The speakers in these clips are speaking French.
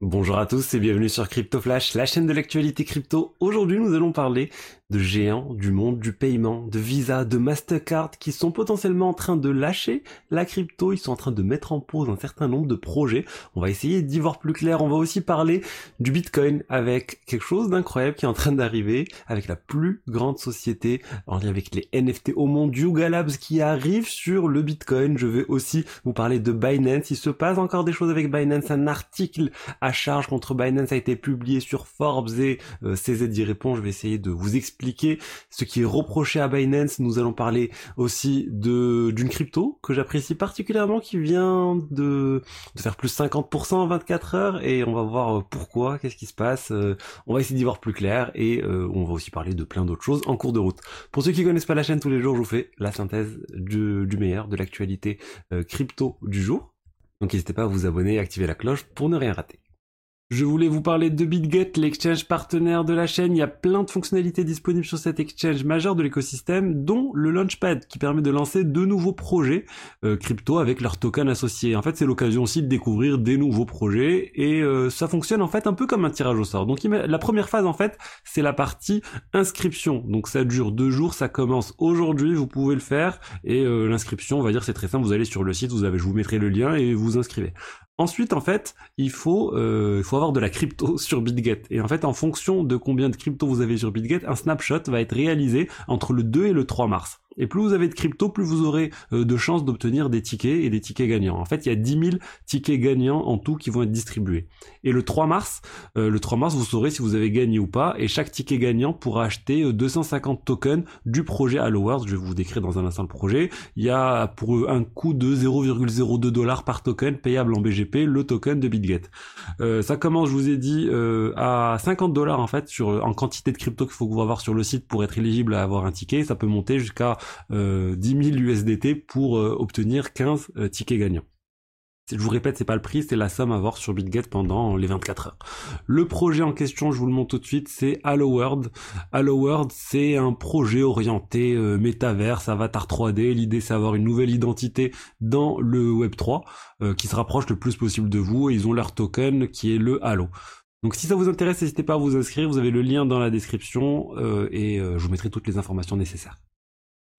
Bonjour à tous et bienvenue sur Crypto Flash, la chaîne de l'actualité crypto. Aujourd'hui, nous allons parler de géants du monde du paiement, de Visa, de Mastercard qui sont potentiellement en train de lâcher la crypto, ils sont en train de mettre en pause un certain nombre de projets. On va essayer d'y voir plus clair, on va aussi parler du Bitcoin avec quelque chose d'incroyable qui est en train d'arriver avec la plus grande société en lien avec les NFT au monde, Yuga Labs qui arrive sur le Bitcoin. Je vais aussi vous parler de Binance, il se passe encore des choses avec Binance, un article charge contre Binance a été publié sur Forbes et euh, CZ y répond, je vais essayer de vous expliquer ce qui est reproché à Binance. Nous allons parler aussi de d'une crypto que j'apprécie particulièrement qui vient de, de faire plus 50% en 24 heures et on va voir euh, pourquoi, qu'est-ce qui se passe. Euh, on va essayer d'y voir plus clair et on va aussi parler de plein d'autres choses en cours de route. Pour ceux qui connaissent pas la chaîne tous les jours, je vous fais la synthèse du, du meilleur, de l'actualité crypto du jour. Donc n'hésitez pas à vous abonner et activer la cloche pour ne rien rater. Je voulais vous parler de BitGet, l'exchange partenaire de la chaîne. Il y a plein de fonctionnalités disponibles sur cet exchange majeur de l'écosystème, dont le Launchpad qui permet de lancer de nouveaux projets euh, crypto avec leurs tokens associés. En fait, c'est l'occasion aussi de découvrir des nouveaux projets et euh, ça fonctionne en fait un peu comme un tirage au sort. Donc la première phase en fait, c'est la partie inscription. Donc ça dure deux jours, ça commence aujourd'hui, vous pouvez le faire et euh, l'inscription, on va dire c'est très simple. Vous allez sur le site, vous avez, je vous mettrai le lien et vous inscrivez. Ensuite, en fait, il faut, euh, il faut avoir de la crypto sur BitGet. Et en fait, en fonction de combien de crypto vous avez sur BitGet, un snapshot va être réalisé entre le 2 et le 3 mars. Et plus vous avez de crypto, plus vous aurez euh, de chances d'obtenir des tickets et des tickets gagnants. En fait, il y a 10 000 tickets gagnants en tout qui vont être distribués. Et le 3 mars, euh, le 3 mars, vous saurez si vous avez gagné ou pas. Et chaque ticket gagnant pourra acheter 250 euh, tokens du projet Hello World. Je vais vous décrire dans un instant le projet. Il y a pour un coût de 0,02 dollars par token payable en BGP le token de BitGet. ça commence, je vous ai dit, à 50 dollars en fait sur en quantité de crypto qu'il faut avoir sur le site pour être éligible à avoir un ticket. Ça peut monter jusqu'à 10 000 USDT pour euh, obtenir 15 euh, tickets gagnants. Je vous répète, c'est pas le prix, c'est la somme à avoir sur BitGet pendant les 24 heures. Le projet en question, je vous le montre tout de suite, c'est Hello World. Hello World, c'est un projet orienté euh, métaverse, avatar 3D. L'idée, c'est d'avoir une nouvelle identité dans le Web 3 qui se rapproche le plus possible de vous. Et ils ont leur token qui est le Halo. Donc si ça vous intéresse, n'hésitez pas à vous inscrire. Vous avez le lien dans la description et je vous mettrai toutes les informations nécessaires.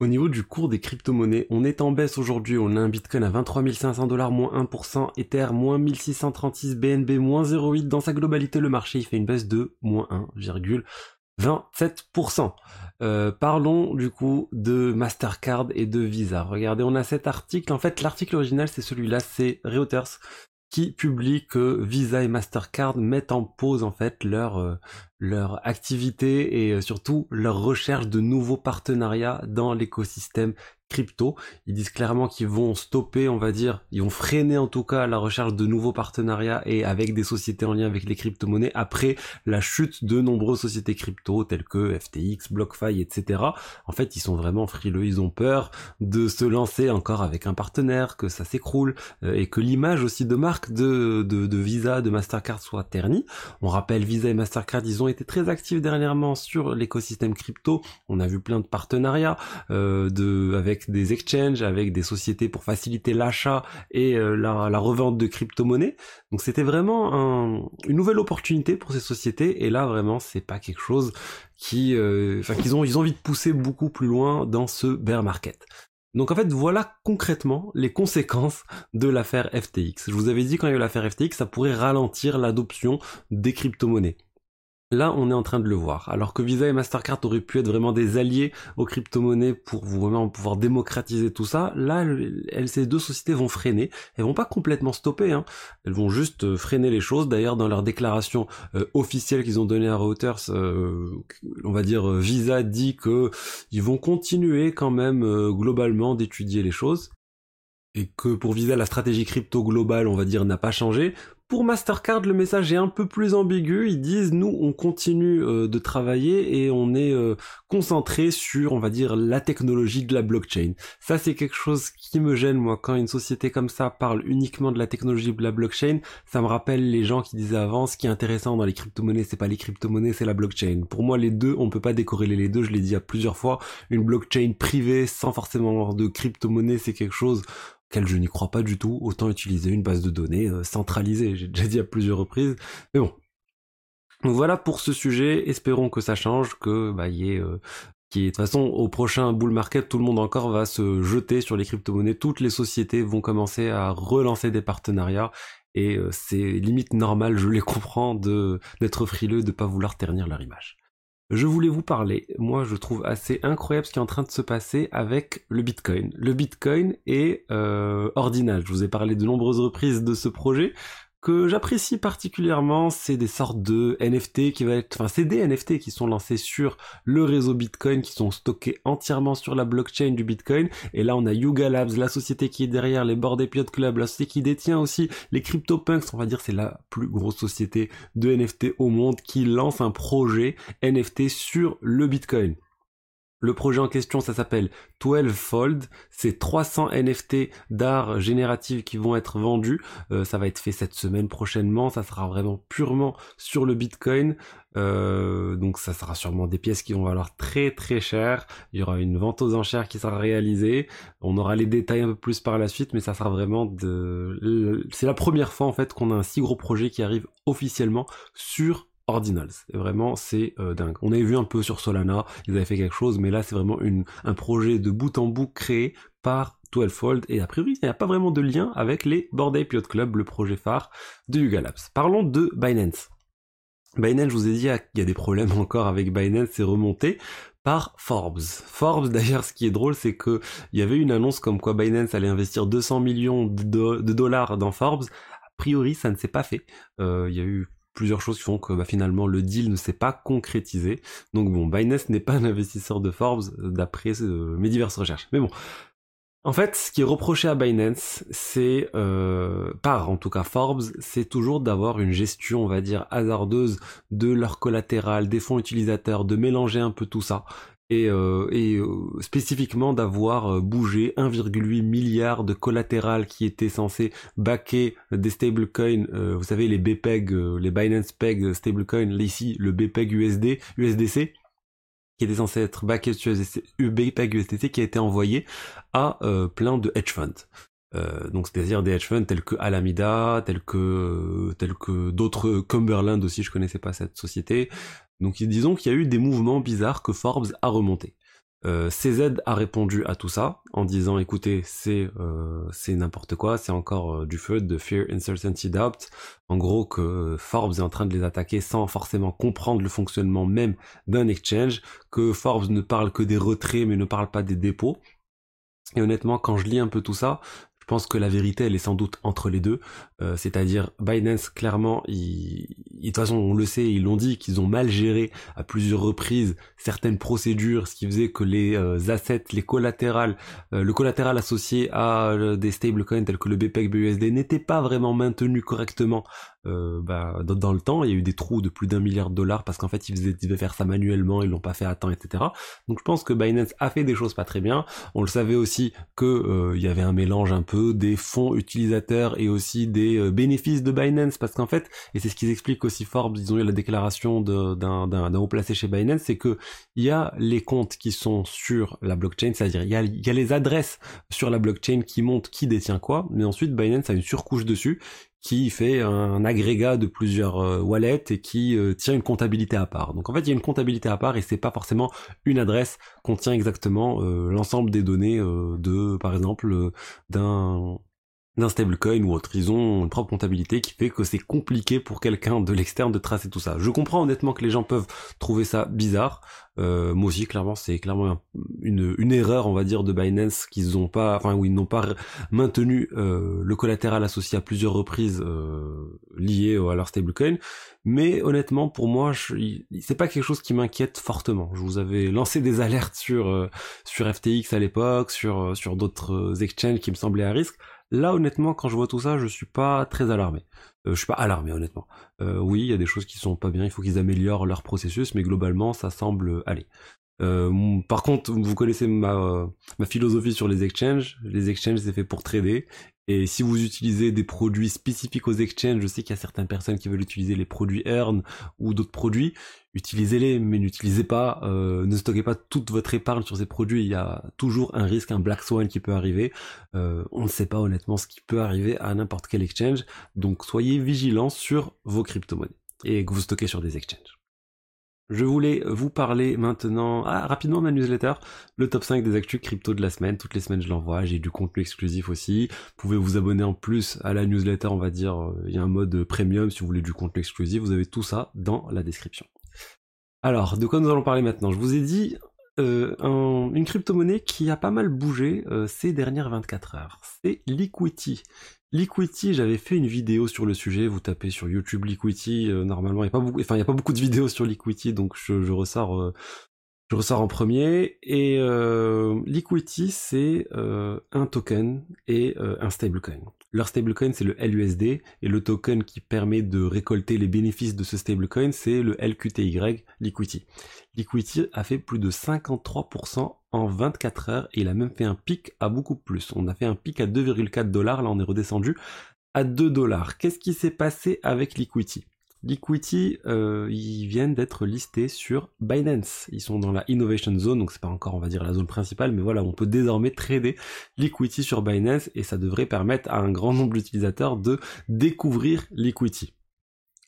Au niveau du cours des crypto-monnaies, on est en baisse aujourd'hui. On a un Bitcoin à 23 500 dollars, moins 1%, Ether, moins 1636, BNB, moins 0,8. Dans sa globalité, le marché, il fait une baisse de moins 1,27%. Euh, parlons du coup de Mastercard et de Visa. Regardez, on a cet article. En fait, l'article original, c'est celui-là, c'est Reuters qui publie que Visa et Mastercard mettent en pause en fait leur euh, leur activité et euh, surtout leur recherche de nouveaux partenariats dans l'écosystème crypto. Ils disent clairement qu'ils vont stopper, on va dire, ils vont freiner en tout cas la recherche de nouveaux partenariats et avec des sociétés en lien avec les crypto-monnaies après la chute de nombreuses sociétés crypto telles que FTX, BlockFi, etc. En fait, ils sont vraiment frileux, ils ont peur de se lancer encore avec un partenaire, que ça s'écroule euh, et que l'image aussi de marque de, de, de Visa, de Mastercard soit ternie. On rappelle Visa et Mastercard, ils ont été très actifs dernièrement sur l'écosystème crypto. On a vu plein de partenariats euh, de avec des exchanges, avec des sociétés pour faciliter l'achat et euh, la, revente de crypto-monnaies. Donc c'était vraiment une nouvelle opportunité pour ces sociétés. Et là vraiment, c'est pas quelque chose qui, euh, enfin qu'ils ont, ils ont envie de pousser beaucoup plus loin dans ce bear market. Donc en fait, voilà concrètement les conséquences de l'affaire FTX. Je vous avais dit quand il y a eu l'affaire FTX, ça pourrait ralentir l'adoption des crypto-monnaies. Là, on est en train de le voir. Alors que Visa et Mastercard auraient pu être vraiment des alliés aux crypto-monnaies pour vraiment pouvoir démocratiser tout ça, là, ces deux sociétés vont freiner. Elles vont pas complètement stopper, hein. Elles vont juste euh, freiner les choses. D'ailleurs, dans leur déclaration euh, officielle qu'ils ont donnée à Reuters, euh, on va dire Visa dit que ils vont continuer quand même globalement d'étudier les choses et que pour Visa la stratégie crypto globale on va dire n'a pas changé pour Mastercard, le message est un peu plus ambigu. Ils disent nous, on continue euh, de travailler et on est euh, concentré sur, on va dire, la technologie de la blockchain. Ça, c'est quelque chose qui me gêne moi quand une société comme ça parle uniquement de la technologie de la blockchain. Ça me rappelle les gens qui disaient avant, ce qui est intéressant dans les crypto-monnaies, c'est pas les crypto-monnaies, c'est la blockchain. Pour moi, les deux, on peut pas décorréler les deux. Je l'ai dit à plusieurs fois. Une blockchain privée sans forcément avoir de crypto-monnaie, c'est quelque chose je n'y crois pas du tout, autant utiliser une base de données centralisée. J'ai déjà dit à plusieurs reprises. Mais bon, donc voilà pour ce sujet, espérons que ça change, que bah y ait qui de toute façon au prochain bull market tout le monde encore va se jeter sur les crypto-monnaies, toutes les sociétés vont commencer à relancer des partenariats et euh, c'est limite normal, je les comprends d'être frileux de pas vouloir ternir leur image. Je voulais vous parler, moi je trouve assez incroyable ce qui est en train de se passer avec le Bitcoin. Le Bitcoin est euh, ordinal. Je vous ai parlé de nombreuses reprises de ce projet que j'apprécie particulièrement, c'est des sortes de NFT qui va être, enfin c'est des NFT qui sont lancés sur le réseau Bitcoin, qui sont stockés entièrement sur la blockchain du Bitcoin. Et là on a Yuga Labs, la société qui est derrière les Bored Ape Club, la société qui détient aussi les CryptoPunks, on va dire c'est la plus grosse société de NFT au monde qui lance un projet NFT sur le Bitcoin. Le projet en question, ça s'appelle 12 Fold. C'est 300 NFT d'art génératif qui vont être vendus. Euh, ça va être fait cette semaine prochainement. Ça sera vraiment purement sur le Bitcoin. Euh, donc ça sera sûrement des pièces qui vont valoir très très cher. Il y aura une vente aux enchères qui sera réalisée. On aura les détails un peu plus par la suite, mais ça sera vraiment de... C'est la première fois en fait qu'on a un si gros projet qui arrive officiellement sur Ordinals. vraiment, c'est euh, dingue. On avait vu un peu sur Solana, ils avaient fait quelque chose, mais là, c'est vraiment un projet de bout en bout créé par 12fold, et a priori, il n'y a pas vraiment de lien avec les Bored Ape Club, le projet phare de Yuga. Parlons de Binance. Binance, je vous ai dit, il y a des problèmes encore avec Binance, c'est remonté par Forbes. Forbes, d'ailleurs, ce qui est drôle, c'est que il y avait une annonce comme quoi Binance allait investir 200 millions de, dollars dans Forbes. A priori, ça ne s'est pas fait. Euh, il y a eu plusieurs choses qui font que bah, finalement le deal ne s'est pas concrétisé. Donc bon, Binance n'est pas un investisseur de Forbes euh, d'après euh, mes diverses recherches. Mais bon, en fait, ce qui est reproché à Binance, c'est, euh, par en tout cas Forbes, c'est toujours d'avoir une gestion, on va dire, hasardeuse de leur collatéral, des fonds utilisateurs, de mélanger un peu tout ça et, euh, euh, spécifiquement d'avoir euh, bougé 1,8 milliard de collatéral qui était censé backer des stablecoins, vous savez les BPEG, les Binance Peg stablecoins, ici le BPEG USD, USDC, qui était censé être backé sur BPEG USDC, qui a été envoyé à plein de hedge funds. Donc c'est-à-dire des hedge funds tels que Alameda, tels que tels que d'autres Cumberland aussi, je connaissais pas cette société, donc disons qu'il y a eu des mouvements bizarres que Forbes a remonté. Euh, CZ a répondu à tout ça en disant écoutez c'est euh, c'est n'importe quoi c'est encore euh, du feu de fear uncertainty doubt. En gros que Forbes est en train de les attaquer sans forcément comprendre le fonctionnement même d'un exchange que Forbes ne parle que des retraits mais ne parle pas des dépôts. Et honnêtement quand je lis un peu tout ça pense que la vérité, elle est sans doute entre les deux. Euh, c'est-à-dire, Binance, clairement, il... de toute façon, on le sait, ils l'ont dit, qu'ils ont mal géré à plusieurs reprises certaines procédures, ce qui faisait que les euh, assets, les collatérales, euh, le collatéral associé à des stablecoins tels que le BPEG BUSD n'était pas vraiment maintenu correctement euh, bah, dans, le temps, il y a eu des trous de plus d'un milliard de dollars parce qu'en fait ils, faisaient, devaient faire ça manuellement, ils l'ont pas fait à temps, etc. Donc je pense que Binance a fait des choses pas très bien. On le savait aussi que euh, il y avait un mélange un peu des fonds utilisateurs et aussi des euh, bénéfices de Binance parce qu'en fait, et c'est ce qu'ils expliquent aussi Forbes, ils ont eu la déclaration d'un haut placé chez Binance, c'est que il y a les comptes qui sont sur la blockchain, c'est-à-dire il y a, y a les adresses sur la blockchain qui montrent qui détient quoi, mais ensuite Binance a une surcouche dessus qui fait un agrégat de plusieurs euh, wallets et qui euh, tient une comptabilité à part. Donc en fait, il y a une comptabilité à part et c'est pas forcément une adresse contient exactement euh, l'ensemble des données de, par exemple, d'un d'un stablecoin ou autre. Ils ont une propre comptabilité qui fait que c'est compliqué pour quelqu'un de l'externe de tracer tout ça. Je comprends honnêtement que les gens peuvent trouver ça bizarre. Euh, moi aussi, clairement, c'est clairement une, une, erreur, on va dire, de Binance qu'ils ont pas, enfin où ils n'ont pas maintenu euh, le collatéral associé à plusieurs reprises euh, liées à leur stablecoin. Mais honnêtement, pour moi, c'est pas quelque chose qui m'inquiète fortement. Je vous avais lancé des alertes sur euh, sur FTX à l'époque, sur sur d'autres exchanges qui me semblaient à risque. Là, honnêtement, quand je vois tout ça, je suis pas très alarmé. Euh, je suis pas alarmé, honnêtement. Euh, oui, il y a des choses qui sont pas bien, il faut qu'ils améliorent leur processus, mais globalement, ça semble aller. Euh, par contre, vous connaissez ma, ma philosophie sur les exchanges. Les exchanges, c'est fait pour trader. Et si vous utilisez des produits spécifiques aux exchanges, je sais qu'il y a certaines personnes qui veulent utiliser les produits Earn ou d'autres produits, utilisez-les, mais n'utilisez pas, euh, ne stockez pas toute votre épargne sur ces produits. Il y a toujours un risque, un black swan qui peut arriver. Euh, on ne sait pas honnêtement ce qui peut arriver à n'importe quel exchange. Donc soyez vigilants sur vos crypto-monnaies et que vous stockez sur des exchanges. Je voulais vous parler maintenant ah, rapidement de ma newsletter, le top 5 des actus crypto de la semaine. Toutes les semaines je l'envoie, j'ai du contenu exclusif aussi. Vous pouvez vous abonner en plus à la newsletter, on va dire, euh, il y a un mode premium si vous voulez du contenu exclusif, vous avez tout ça dans la description. Alors, de quoi nous allons parler maintenant? Je vous ai dit euh, une crypto-monnaie qui a pas mal bougé euh, ces dernières 24 heures. C'est Liquidity. Liquidity, j'avais fait une vidéo sur le sujet, vous tapez sur YouTube Liquidity, euh, normalement il n'y a pas beaucoup, enfin y a pas beaucoup de vidéos sur Liquidity, donc je, je ressors, euh, je ressors en premier. Et euh, c'est euh, un token et un stablecoin. Leur stablecoin c'est le LUSD et le token qui permet de récolter les bénéfices de ce stablecoin c'est le LQTY Liquidity. Liquidity a fait plus de 53% en 24 heures et il a même fait un pic à beaucoup plus. On a fait un pic à 2,4 dollars, là on est redescendu à 2 dollars. Qu'est-ce qui s'est passé avec Liquidity? Liquidity, euh, ils viennent d'être listés sur Binance. Ils sont dans la Innovation Zone, donc c'est pas encore, on va dire, la zone principale, mais voilà, on peut désormais trader Liquidity sur Binance et ça devrait permettre à un grand nombre d'utilisateurs de découvrir Liquidity.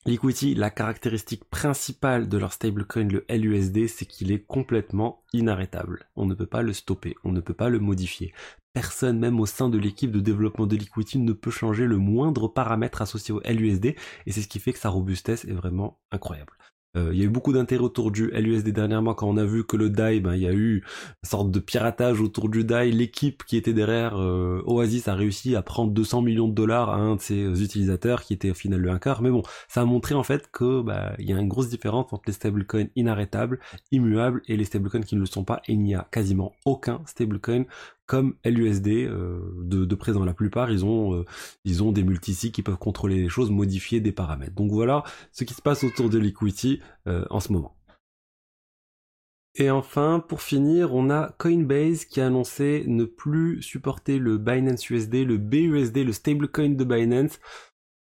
Liquidity, la caractéristique principale de leur stablecoin, le LUSD, c'est qu'il est complètement inarrêtable. On ne peut pas le stopper, on ne peut pas le modifier. Personne, même au sein de l'équipe de développement de Liquidity, ne peut changer le moindre paramètre associé au LUSD, et c'est ce qui fait que sa robustesse est vraiment incroyable. Euh, il y a eu beaucoup d'intérêt autour du LUSD dernièrement quand on a vu que le DAI, ben, il y a eu une sorte de piratage autour du DAI. L'équipe qui était derrière euh, Oasis a réussi à prendre 200 millions de dollars à un de ses utilisateurs qui était au final le hacker. Mais bon, ça a montré en fait que bah, il y a une grosse différence entre les stablecoins inarrêtables, immuables et les stablecoins qui ne le sont pas. Et il n'y a quasiment aucun stablecoin comme LUSD euh, de, de, présent. La plupart, ils ont, euh, ils ont des multisites qui peuvent contrôler les choses, modifier des paramètres. Donc voilà ce qui se passe autour de Liquidity euh, en ce moment. Et enfin, pour finir, on a Coinbase qui a annoncé ne plus supporter le Binance USD, le BUSD, le stablecoin de Binance.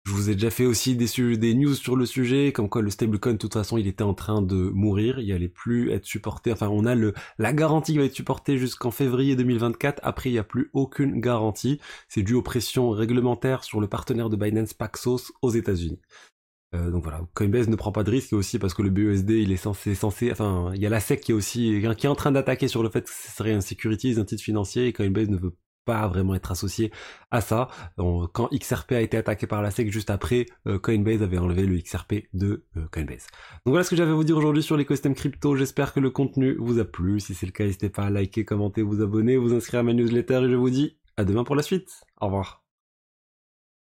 Je vous ai déjà fait aussi des, des news sur le sujet, comme quoi le stablecoin, de toute façon, il était en train de mourir, il allait plus être supporté. Enfin, on a le, la garantie qui va être supportée jusqu'en février 2024. Après, il n'y a plus aucune garantie. C'est dû aux pressions réglementaires sur le partenaire de Binance Paxos aux États-Unis. Euh, donc voilà, Coinbase ne prend pas de risque aussi parce que le BUSD il est censé, censé, enfin il y a la SEC qui est aussi qui est en train d'attaquer sur le fait que ce serait un securities, un titre financier et Coinbase ne veut pas vraiment être associé à ça. quand XRP a été attaqué par la SEC juste après, euh, Coinbase avait enlevé le XRP de euh, Coinbase. Donc voilà ce que j'avais à vous dire aujourd'hui sur l'écosystème crypto. J'espère que le contenu vous a plu. Si c'est le cas, n'hésitez pas à liker, commenter, vous abonner, vous inscrire à ma newsletter et je vous dis à demain pour la suite. Au revoir.